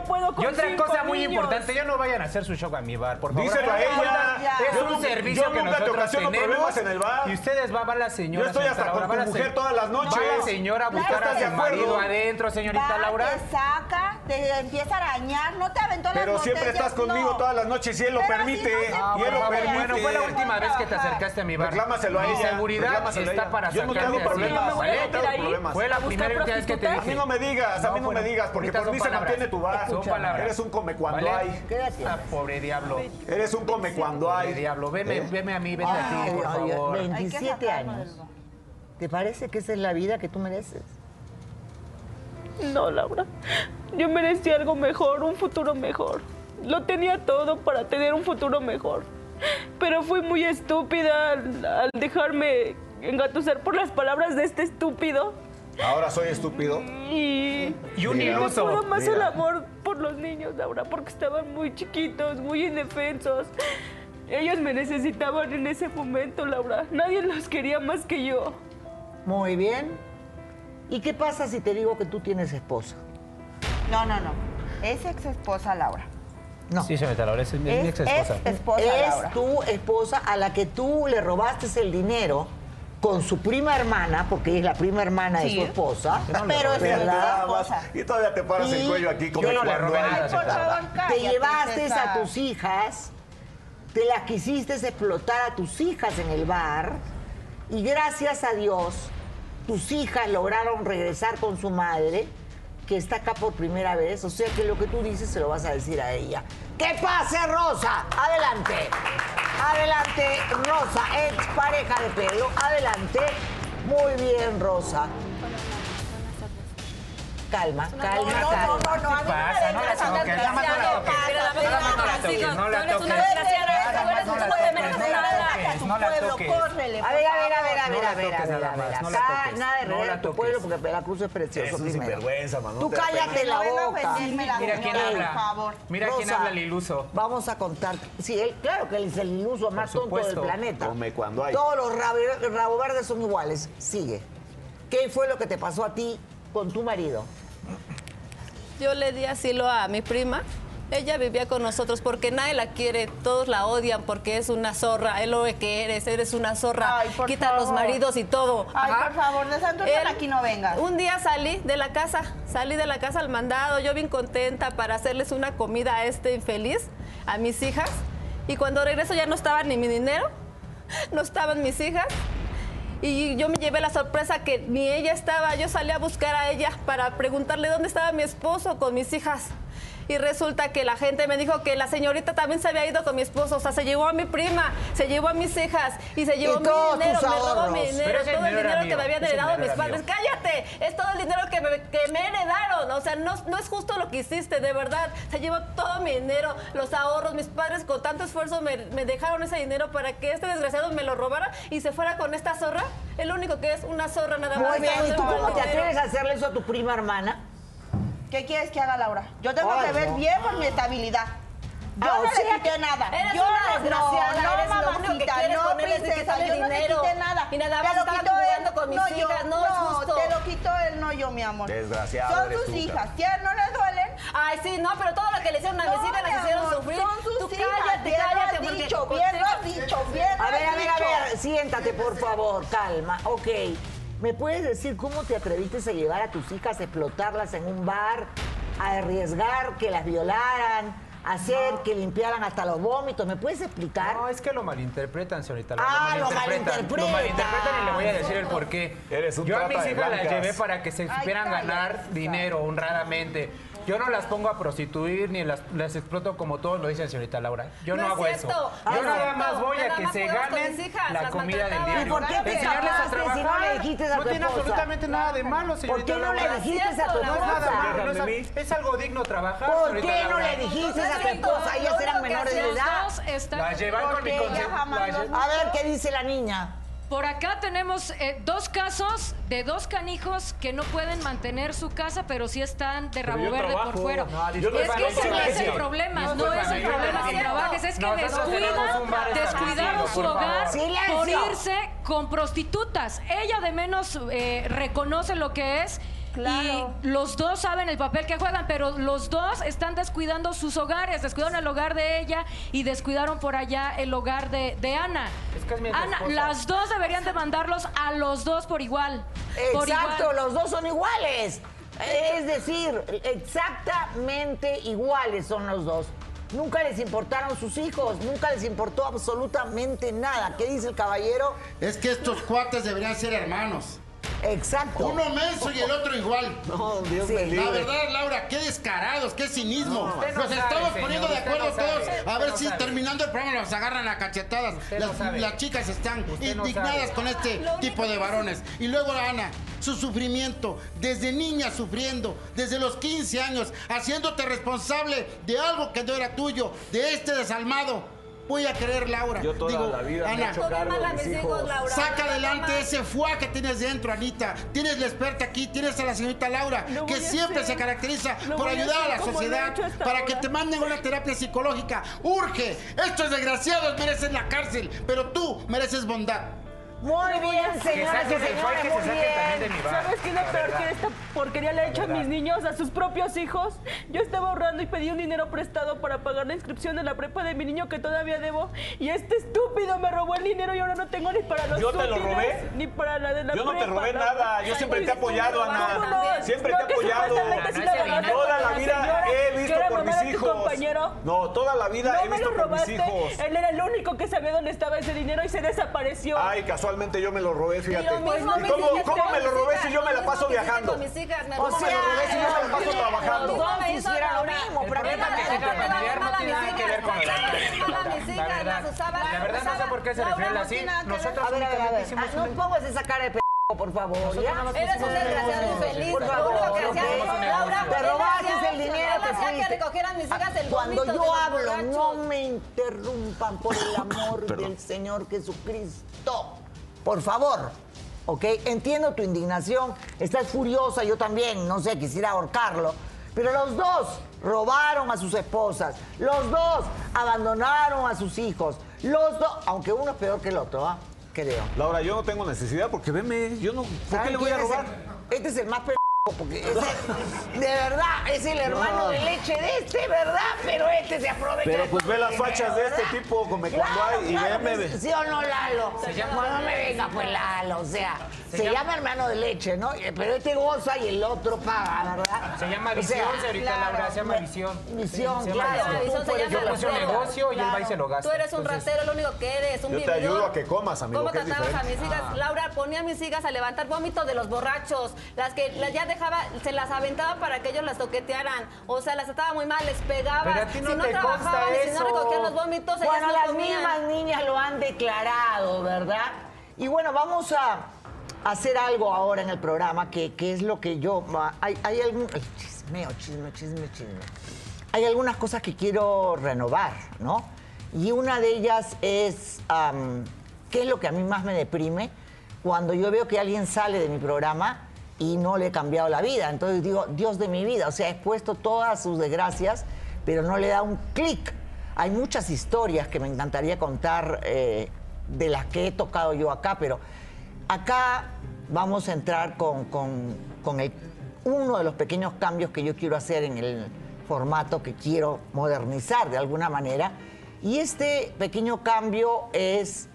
puedo con Y otra cosa muy niños. importante, ya no vayan a hacer su show a mi bar, por favor. Díselo a ella. Es un servicio yo que nosotros tenemos. problemas en el bar. Y ustedes va, va la señora. Yo estoy hasta con va tu la mujer todas las noches. Va la señora a buscar ¿Estás a su marido adentro, señorita Laura. Te saca, te empieza a arañar. ¿No te aventó Pero siempre estás conmigo no. todas las noches y él lo Pero permite. así no se y él lo puede. permite. Bueno, fue la última vez que te acercaste a mi bar. Reclámaselo a Mi ella. seguridad reclámaselo a está para Yo no tengo así. problemas. ¿Me voy a. Fue la ¿A buscar primera vez que te A dije. mí no me digas, a mí no me digas, porque por mí se mantiene tu bar. Eres un come cuando hay. ¿Qué edad Ah, tienes? pobre diablo. Eres un come cuando Pobre hay. diablo. Veme, ¿Eh? a mí, vete a ti, por favor. 27 años. ¿Te parece que esa es la vida que tú mereces? No, Laura. Yo merecía algo mejor, un futuro mejor. Lo tenía todo para tener un futuro mejor. Pero fui muy estúpida al, al dejarme engatusar por las palabras de este estúpido. Ahora soy estúpido. Y, Y un y no iluso. más el Mira. amor por los niños, Laura, porque estaban muy chiquitos, muy indefensos. Ellos me necesitaban en ese momento, Laura. Nadie los quería más que yo. Muy bien. ¿Y qué pasa si te digo que tú tienes esposa? No, no, no. Es ex esposa Laura. No. Sí, señorita Laura, es mi ex esposa. es Laura. tu esposa a la que tú le robaste el dinero con su prima hermana, porque ella es la prima hermana de su esposa. Pero es verdad. esposa. Y todavía te paras el cuello aquí como yo no le cuando robé nada, por favor, Te llevaste a tus hijas, te las quisiste explotar a tus hijas en el bar y gracias a Dios tus hijas lograron regresar con su madre que está acá por primera vez, o sea que lo que tú dices se lo vas a decir a ella. ¡Que pase Rosa! Adelante. Adelante Rosa, ex pareja de Pedro. Adelante. Muy bien Rosa. Calma, calma, No, no, calma. no, no, a mí no me pasa? No la vengas a toques, no la desgraciado, toques. pasa, Nada más no la toques, no no no no pueblo, toques. córrele, A ver, a ver, a ver, a No ver, la a ver, a ver, nada a ver. no la Acá toques, nada de no a tu pueblo porque Veracruz es precioso Es mano, Tú no cállate la No boca. Mira quién habla. Mira quién habla el iluso. Vamos a contar. Sí, él, claro que él es el iluso más tonto supuesto. del planeta. Come cuando hay. Todos los rabo, rabo verdes son iguales. Sigue. ¿Qué fue lo que te pasó a ti con tu marido? Yo le di asilo a mi prima. Ella vivía con nosotros porque nadie la quiere, todos la odian porque es una zorra, es lo que eres, eres una zorra, Ay, por quita los maridos y todo. Ay, Ajá. por favor, de santo aquí no vengas. Un día salí de la casa, salí de la casa al mandado, yo bien contenta para hacerles una comida a este infeliz, a mis hijas, y cuando regreso ya no estaba ni mi dinero, no estaban mis hijas. Y yo me llevé la sorpresa que ni ella estaba. Yo salí a buscar a ella para preguntarle dónde estaba mi esposo con mis hijas. Y resulta que la gente me dijo que la señorita también se había ido con mi esposo. O sea, se llevó a mi prima, se llevó a mis hijas y se llevó Y mi dinero. Me robó mi dinero, todo el dinero que me habían heredado mis padres. mío. ¡Cállate! Es todo el dinero que me, que me heredaron. O sea, no, no es justo lo que hiciste, de verdad. Se llevó todo mi dinero, los ahorros. Mis padres con tanto esfuerzo me, me dejaron ese dinero para que este desgraciado me lo robara y se fuera con esta zorra. El único que es una zorra nada más. Muy bien. ¿Y tú cómo te atreves a hacerle eso a tu prima hermana? ¿Qué quieres que haga Laura? Yo tengo Ay, que ver no. bien por mi estabilidad. Yo Ah, no le quité que nada. eres yo una no, desgraciada, no, eres lo único que mamacita, quieres no, con él es princesa, yo no quité nada. Y nada Te más lo estaba quitó jugando él, con mis no yo, no es justo. te lo quitó él, no yo, mi amor. Desgraciado Son eres sus tú, hijas. ¿Qué? ¿No les duelen? Ay, sí, no, pero todo lo que le hicieron a mis No, hijas las hicieron sufrir. Son sus Tú hijas. cállate, bien cállate. lo has dicho, bien lo has dicho, bien lo A ver, a ver, a ver, siéntate, por favor, calma. Ok. ¿Me puedes decir cómo te atreviste a llevar a tus hijas, a explotarlas en un bar, a arriesgar que las violaran, a hacer que limpiaran hasta los vómitos? ¿Me puedes explicar? No, es que lo malinterpretan, señorita. Ah, lo Lo malinterpretan. malinterpretan y le voy a decir el por qué. Eres un Yo a mis hijas las llevé para que se supieran ganar dinero honradamente. Yo no las pongo a prostituir ni las, las exploto como todos lo dicen, señorita Laura. Yo no, No es hago cierto, eso. Yo es nada cierto. más voy a que se ganen hijas, la comida del diario. ¿Y por qué te Enseñarles a si no le trabajar. dijiste a No tu tiene absolutamente nada de malo, ¿Por señorita qué no Laura. le dijiste a tu No es No es nada esposa? malo, no es, al- es algo digno trabajar, ¿Por qué no Laura. le dijiste a tu esposa? Ellas eran menores de edad. Las llevan con mi los- A ver, ¿qué dice la niña? Por acá tenemos eh, dos casos de dos canijos que no pueden mantener su casa, pero sí están de rabo verde trabajo. por fuera. No, es que ese no es el problema, no es el problema que trabajes, es que descuidan, descuidaron su hogar por irse con prostitutas. Ella de menos eh, reconoce lo que es. Claro. Y los dos saben el papel que juegan, pero los dos están descuidando sus hogares. Descuidaron el hogar de ella y descuidaron por allá el hogar de, de Ana. Es que es mi Ana, esposa. las dos deberían demandarlos a los dos por igual. Por Exacto, igual. los dos son iguales. Es decir, exactamente iguales son los dos. Nunca les importaron sus hijos, nunca les importó absolutamente nada. ¿Qué dice el caballero? Es que estos cuates deberían ser hermanos. Exacto. Uno menso y el otro igual. No, Dios Sí. me La verdad, Laura, qué descarados, qué cinismo. no Nos sabe, estamos señor, poniendo de acuerdo sabe. todos a ver si terminando el programa nos agarran a cachetadas. Las, chicas están Usted indignadas con este tipo de varones. Y luego Ana, su sufrimiento, desde niña sufriendo, desde los 15 años, haciéndote responsable de algo que no era tuyo, de este desalmado. Voy a querer, Laura. Yo toda la vida me he Ana, hecho cargo de mis hijos. Saca adelante ese fuá que tienes dentro, Anita. Tienes la experta aquí, tienes a la señorita Laura, Lo que siempre hacer. se caracteriza Lo por a ayudar a la he sociedad, para que te manden una terapia psicológica. Urge. Estos desgraciados merecen la cárcel, pero tú mereces bondad. Muy bien, señoras y señores, muy bien. ¿Sabes qué es lo la peor verdad. que esta porquería le ha hecho a mis niños, a sus propios hijos? Yo estaba ahorrando y pedí un dinero prestado para pagar la inscripción de la prepa de mi niño que todavía debo. Y este estúpido me robó el dinero y ahora no tengo ni para los ¿Yo te lo robé? Ni para la de la Yo no te prepa, robé ¿no? nada, yo siempre te he apoyado, Ana. Siempre No, te he apoyado. Toda la vida he visto por mis hijos. compañero. No, toda la vida he me visto lo por mis robaste. hijos. Él era el único que sabía dónde estaba ese dinero y se desapareció. Ay, casualmente yo me lo robé, fíjate. lo mismo ¿Y me cómo, hiciste cómo me lo robé hijas, si yo me lo la paso viajando? con mis hijas, me O sea, mi dinero. si yo me la paso trabajando. No me hizo lo mismo, es que la Era familiar no tiene nada que ver con hijas, el La hijas, verdad, las usaba, la verdad no sé por qué se no así. Nosotros únicamente hicimos Ah, No pongas esa cara de p por favor, ¿ya? Eres un desgraciado infeliz. Por Lo favor, único que hacías, Laura, Te robaste el dinero él que hacía fuiste. que recogieran mis hijas el Cuando yo hablo, no me interrumpan por el amor del Señor Jesucristo. Por favor. ¿Ok? Entiendo tu indignación. Estás furiosa, yo también. No sé, quisiera ahorcarlo. Pero los dos robaron a sus esposas. Los dos abandonaron a sus hijos. Los dos, aunque uno es peor que el otro, ¿ah? Creo. Laura, yo no tengo necesidad porque veme, yo no. ¿Por qué ¿Saben le voy a es robar? el- este es el más p porque ese, de verdad, es el hermano No. de leche de este, ¿verdad? Pero este se aprovecha. Pero pues ve las fachas de este tipo, como cuando Claro, hay, y claro, veme. pues, ¿Sí o no, Lalo? Bueno, no me venga, pues, Lalo, o sea, se, llama, hermano de leche, ¿no? Eh, Pero este goza y el otro paga, ¿verdad? Se llama O sea, visión, señorita claro, Laura, se llama me- visión. Visión, Sí, se llama claro. visión. Visión se Tú llama Yo puse un negocio y él va y se lo gasta. Tú eres un Entonces, ratero, lo único que eres, un Yo te vividor. ayudo a que comas, amigo, ¿Cómo tratabas a mis hijas? Laura ponía a mis hijas a levantar vómitos de los borrachos, las que las ya dejaba, se las aventaba para que ellos las toquetearan. O sea, las trataba muy mal, les pegaba. Pero a ti no si no te trabajaban si no recogían los vómitos, ellas Bueno, no las comían. mismas niñas lo han declarado, ¿verdad? Y bueno, vamos a hacer algo ahora en el programa, que, que es lo que yo... Hay, hay algún... ay, Chismeo, chisme, chisme, chisme. Hay algunas cosas que quiero renovar, ¿no? Y una de ellas es... am, ¿Qué es lo que a mí más me deprime? Cuando yo veo que alguien sale de mi programa y no le he cambiado la vida. Entonces digo, Dios de mi vida, o sea, he expuesto todas sus desgracias, pero no le da un clic. Hay muchas historias que me encantaría contar eh, de las que he tocado yo acá, pero acá vamos a entrar con, con- con el- uno de los pequeños cambios que yo quiero hacer en el formato que quiero modernizar de alguna manera. Y este pequeño cambio es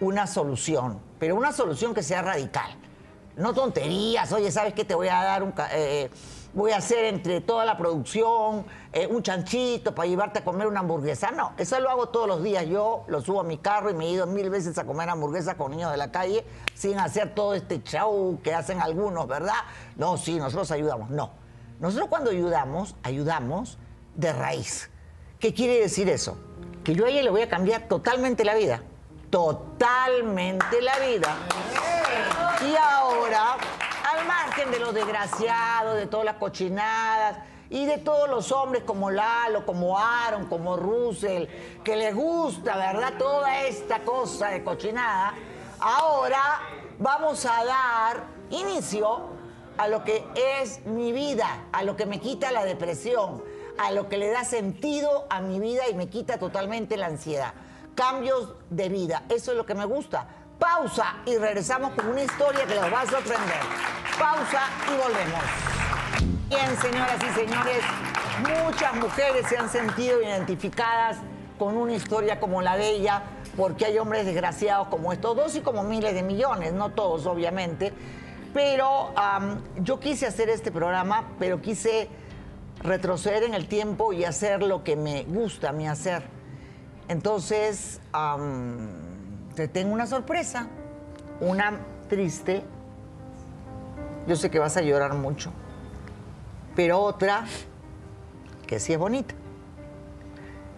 una solución, pero una solución que sea radical. No tonterías, oye, ¿sabes qué? Te voy a dar un... eh, voy a hacer entre toda la producción eh, un chanchito para llevarte a comer una hamburguesa. No, eso lo hago todos los días. Yo lo subo a mi carro y me he ido mil veces a comer hamburguesa con niños de la calle sin hacer todo este show que hacen algunos, ¿verdad? No, sí, nosotros ayudamos. No. Nosotros cuando ayudamos, ayudamos de raíz. ¿Qué quiere decir eso? Que yo a ella le voy a cambiar totalmente la vida. Totalmente la vida. Y ahora, al margen de los desgraciados, de todas las cochinadas y de todos los hombres como Lalo, como Aaron, como Russell, que les gusta, ¿verdad? Toda esta cosa de cochinada, ahora vamos a dar inicio a lo que es mi vida, a lo que me quita la depresión, a lo que le da sentido a mi vida y me quita totalmente la ansiedad. Cambios de vida, eso es lo que me gusta. Pausa y regresamos con una historia que los va a sorprender. Pausa y volvemos. Bien, señoras y señores, muchas mujeres se han sentido identificadas con una historia como la de ella, porque hay hombres desgraciados como estos dos y como miles de millones, no todos obviamente, Pero yo quise hacer este programa, pero quise retroceder en el tiempo y hacer lo que me gusta a mí hacer. Entonces, te tengo una sorpresa, una triste. Yo sé que vas a llorar mucho, pero otra que sí es bonita.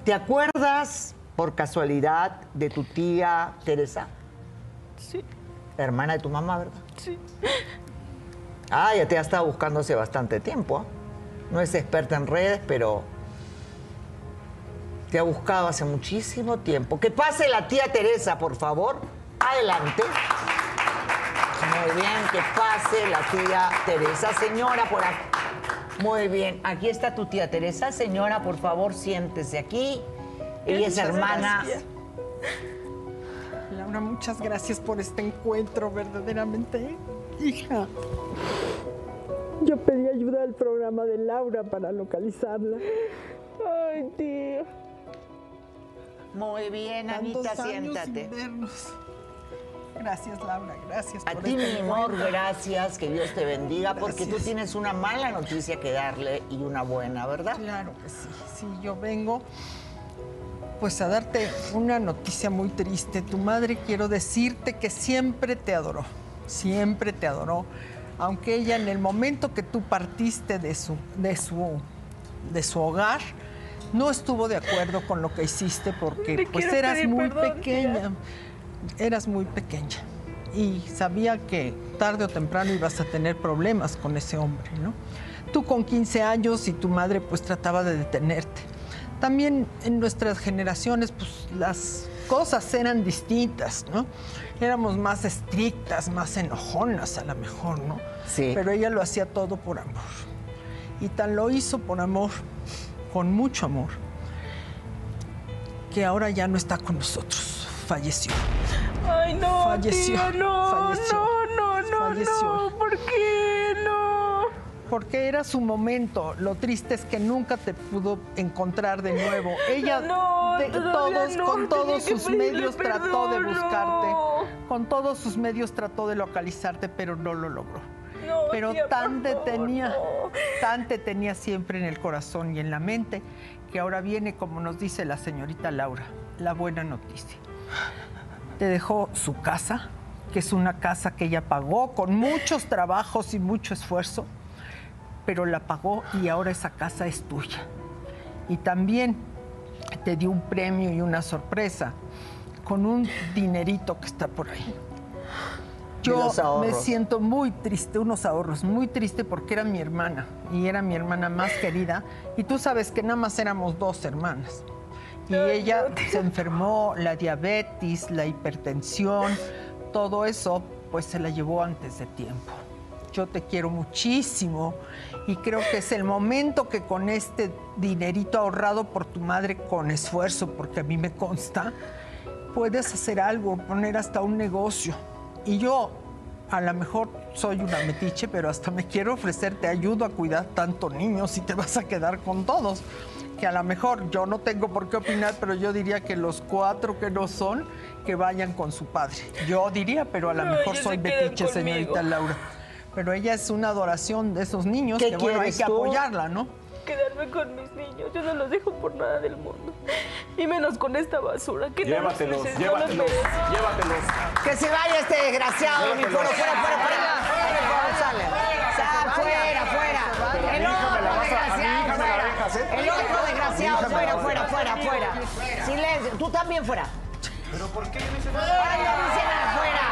¿Te acuerdas por casualidad de tu tía Teresa? Sí. Hermana de tu mamá, ¿verdad? Sí. Ah, ya te ha estado buscando hace bastante tiempo. ¿ah? No es experta en redes, pero te ha buscado hace muchísimo tiempo. Que pase la tía Teresa, por favor. Adelante. Muy bien, que pase la tía Teresa. Señora, por aquí. Muy bien, aquí está tu tía Teresa. Señora, por favor, siéntese aquí. Ella es hermana. gracias. Laura, muchas gracias por este encuentro, verdaderamente. Hija. Yo pedí ayuda al programa de Laura para localizarla. Ay, tío. Muy bien, Tantos Anita, años sin siéntate. vernos. Gracias, Laura, gracias A por ti, este mi amor, gracias, que Dios te bendiga, porque tú tienes una mala noticia que darle y una buena, ¿verdad? Claro que sí, sí, yo vengo pues a darte una noticia muy triste. Tu madre quiero decirte que siempre te adoró, siempre te adoró, aunque ella en el momento que tú partiste de su, de su, de su hogar, no estuvo de acuerdo con lo que hiciste porque Te pues eras muy perdón, pequeña, tía. eras muy pequeña y sabía que tarde o temprano ibas a tener problemas con ese hombre, ¿no? Tú con 15 años y tu madre pues trataba de detenerte. También en nuestras generaciones pues las cosas eran distintas, ¿no? Éramos más estrictas, más enojonas a lo mejor, ¿no? Sí. Pero ella lo hacía todo por amor. Y tan lo hizo por amor, con mucho amor, que ahora ya no está con nosotros. Falleció. Ay, no, Falleció. tía, no, Falleció. no, no, no, Falleció. no, ¿por qué no? Porque era su momento. Lo triste es que nunca te pudo encontrar de nuevo. Ella No, de- todos, no, con todos sus medios trató de buscarte. no. Con todos sus medios trató de localizarte, pero no lo logró. No, Pero tía, tan te tenía, no. tan te tenía siempre en el corazón y en la mente, que ahora viene, como nos dice la señorita Laura, la buena noticia. Te dejó su casa, que es una casa que ella pagó con muchos trabajos y mucho esfuerzo, pero la pagó y ahora esa casa es tuya. Y también te dio un premio y una sorpresa con un dinerito que está por ahí. Yo me siento muy triste, unos ahorros, muy triste porque era mi hermana y era mi hermana más querida. Y tú sabes que nada más éramos dos hermanas. Y ella se enfermó, la diabetes, la hipertensión, todo eso, pues se la llevó antes de tiempo. Yo te quiero muchísimo y creo que es el momento que con este dinerito ahorrado por tu madre con esfuerzo, porque a mí me consta, puedes hacer algo, poner hasta un negocio. Y yo, a lo mejor soy una metiche, pero hasta me quiero ofrecer, te ayudo a cuidar tanto niños y te vas a quedar con todos. Que a lo mejor yo no tengo por qué opinar, pero yo diría que los cuatro que no son, que vayan con su padre. Yo diría, pero a lo No, mejor soy metiche, señorita. Laura. Pero ella es una adoración de esos niños ¿Qué que bueno, hay que tú? apoyarla, ¿no? Quedarme con mis niños, yo no los dejo por nada del mundo. Y menos con esta basura que Llévatelos, no los mereces, no los llévatelos, llévatelos. Que se vaya este desgraciado, mi fuera, fuera, fuera, fuera. Fuera, fuera, fuera. El otro desgraciado, fuera. El otro desgraciado, fuera, fuera, fuera, fuera. Silencio, tú también fuera. ¿Pero por qué yo no hice Ay, yo no hice nada, fuera.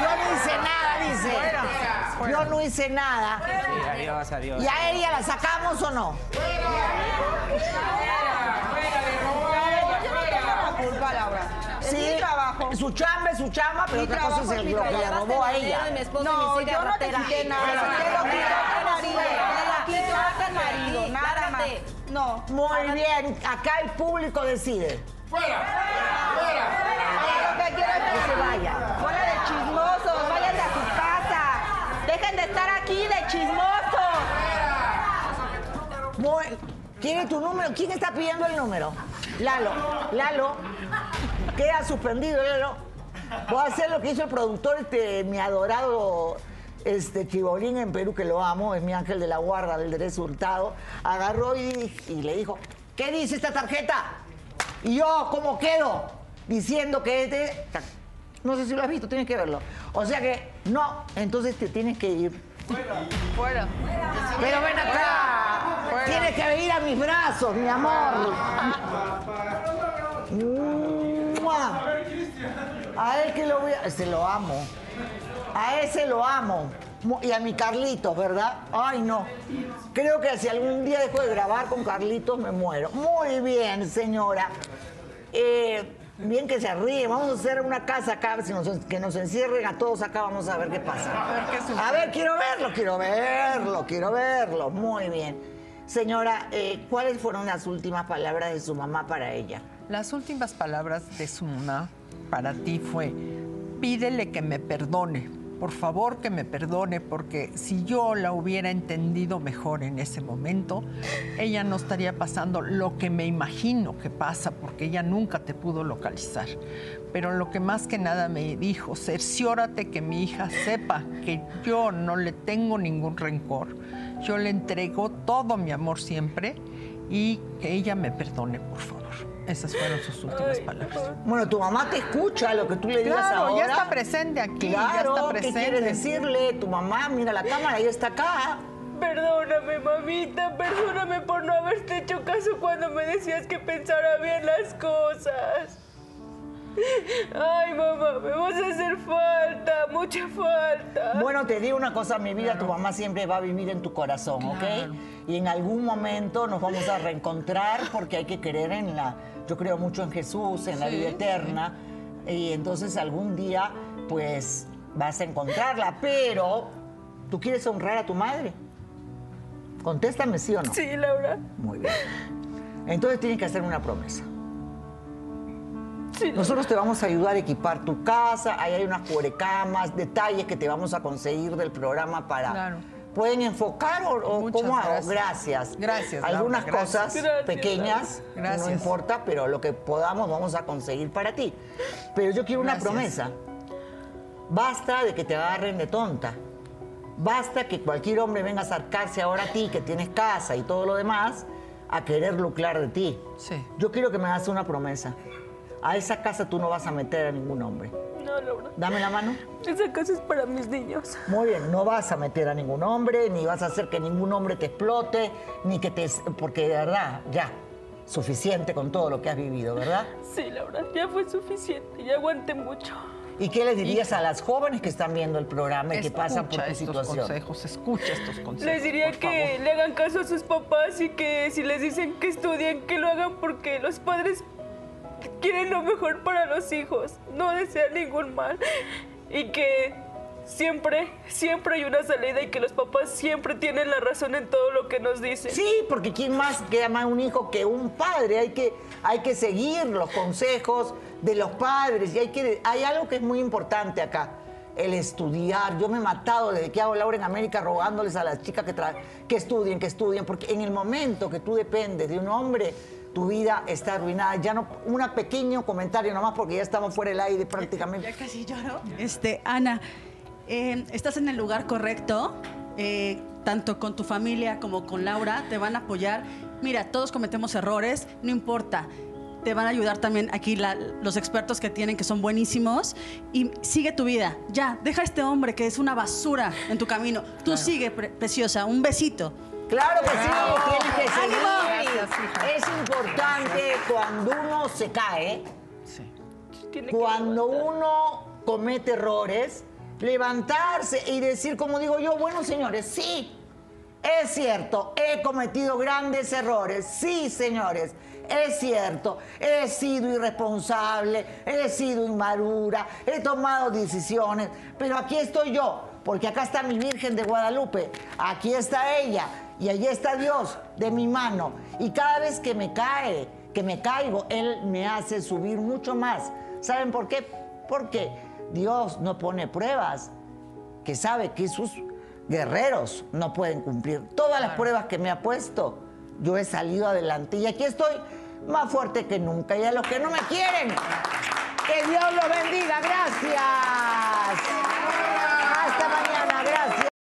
Yo no hice nada, dice. Yo no hice nada. Sí, adiós, adiós. ¿Y a ella la sacamos o no? mi trabajo. Su chamba es su chamba, pero Mi otra cosa es trabajo el- es mi lo que le robó a ella. No, yo no te quité nada. Te lo quito a tu marido. Te lo quito a tu marido. Nada más. No. Muy bien, acá el público decide. ¡Fuera! ¡Fuera! Lo que quiero es que se vaya. Fuera de chismosos, váyanse a su casa. Dejen de estar chismosos. Muy, ¿Quiere tu número? ¿Quién está pidiendo el número? Lalo. Lalo. Queda suspendido, Lalo. Voy a hacer lo que hizo el productor, este, mi adorado este Chibolín en Perú, que lo amo, es mi ángel de la guarda del derecho hurtado, agarró y, y le dijo, ¿qué dice esta tarjeta? Y yo, ¿cómo quedo? Diciendo que este... No sé si lo has visto, tienes que verlo. O sea que, no, entonces te tienes que ir. Fuera. Pero ven acá. Fuera. Tienes que venir a mis brazos, mi amor. ¡Mua! A él que lo voy a... Ese lo amo. A ese lo amo. Y a mi Carlitos, ¿verdad? Ay, no. Creo que si algún día dejo de grabar con Carlitos me muero. Muy bien, señora. Eh, bien que se ríe. Vamos a hacer una casa acá, si nos- que nos encierren a todos acá. Vamos a ver qué pasa. A ver, quiero verlo, quiero verlo, quiero verlo. Muy bien. Señora, eh, ¿cuáles fueron las últimas palabras de su mamá para ella? Las últimas palabras de su mamá para ti fue, pídele que me perdone, por favor que me perdone, porque si yo la hubiera entendido mejor en ese momento, ella no estaría pasando lo que me imagino que pasa, porque ella nunca te pudo localizar. Pero lo que más que nada me dijo, cerciórate que mi hija sepa que yo no le tengo ningún rencor, yo le entrego todo mi amor siempre y que ella me perdone, por favor. Esas fueron sus últimas palabras. Bueno, tu mamá te escucha lo que tú le digas Claro, ahora. ya está presente aquí, ya está ¿qué presente. quieres decirle? Tu mamá, mira la cámara, ella está acá. Perdóname, mamita, perdóname por no haberte hecho caso cuando me decías que pensara bien las cosas. Ay, mamá, me vas a hacer falta, mucha falta. Bueno, te digo una cosa, mi vida, tu mamá siempre va a vivir en tu corazón, ¿ok? Y en algún momento nos vamos a reencontrar porque hay que creer en la... Yo creo mucho en Jesús, en la Sí, vida eterna. Y entonces algún día, pues, vas a encontrarla. Pero, ¿tú quieres honrar a tu madre? Contéstame sí o no. Sí, Laura. Muy bien. Entonces tienes que hacer una promesa. Nosotros te vamos a ayudar a equipar tu casa, ahí hay unas cubrecamas, detalles que te vamos a conseguir del programa para... Claro. ¿Pueden enfocar o, cómo hago? gracias. Gracias. Laura, Algunas gracias. cosas Gracias, pequeñas, no importa, pero lo que podamos vamos a conseguir para ti. Pero yo quiero una promesa. Basta de que te agarren de tonta. Basta que cualquier hombre venga a acercarse ahora a ti, que tienes casa y todo lo demás, a querer lucrar de ti. Sí. Yo quiero que me hagas una promesa. A esa casa tú no vas a meter a ningún hombre. No, Laura. Dame la mano. Esa casa es para mis niños. Muy bien, no vas a meter a ningún hombre, ni vas a hacer que ningún hombre te explote, ni que te... Porque de verdad, ya, suficiente con todo lo que has vivido, ¿verdad? Sí, Laura, ya fue suficiente, ya aguanté mucho. ¿Y qué les dirías a las jóvenes que están viendo el programa y que pasan por Escucha tu estos situación? consejos, escucha estos consejos. Les diría por que favor. le hagan caso a sus papás y que si les dicen que estudien, que lo hagan porque los padres quieren lo mejor para los hijos, no desean ningún mal. Y que siempre, siempre hay una salida y que los papás siempre tienen la razón en todo lo que nos dicen. Sí, porque ¿quién más que ama a un hijo que un padre? Hay que, hay que seguir los consejos de los padres y hay, que, hay algo que es muy importante acá. El estudiar. Yo me he matado desde que hago Laura en América rogándoles a las chicas que, que estudien, que estudien, porque en el momento que tú dependes de un hombre, tu vida está arruinada. Ya no, un pequeño comentario nomás porque ya estamos fuera del aire prácticamente. Ya casi lloro. Este, Ana, eh, estás en el lugar correcto. eh, tanto con tu familia como con Laura te van a apoyar. Mira, todos cometemos errores, no importa. Te van a ayudar también aquí la- los expertos que tienen, que son buenísimos. Y sigue tu vida. Ya, deja a este hombre que es una basura en tu camino. Tú sigue, pre- preciosa. Un besito. Claro que sí, tienes que seguir. Es importante cuando uno se cae, cuando uno comete errores, levantarse y decir, como digo yo, bueno, señores, sí, es cierto, he cometido grandes errores, sí, señores, es cierto, he sido irresponsable, he sido inmadura, he tomado decisiones, pero aquí estoy yo, porque acá está mi Virgen de Guadalupe, aquí está ella y allí está Dios de mi mano. Y cada vez que me cae, que me caigo, Él me hace subir mucho más. ¿Saben por qué? Porque Dios no pone pruebas que sabe que sus guerreros no pueden cumplir. Todas las pruebas que me ha puesto, yo he salido adelante y aquí estoy más fuerte que nunca. Y a los que no me quieren, que Dios los bendiga. Gracias.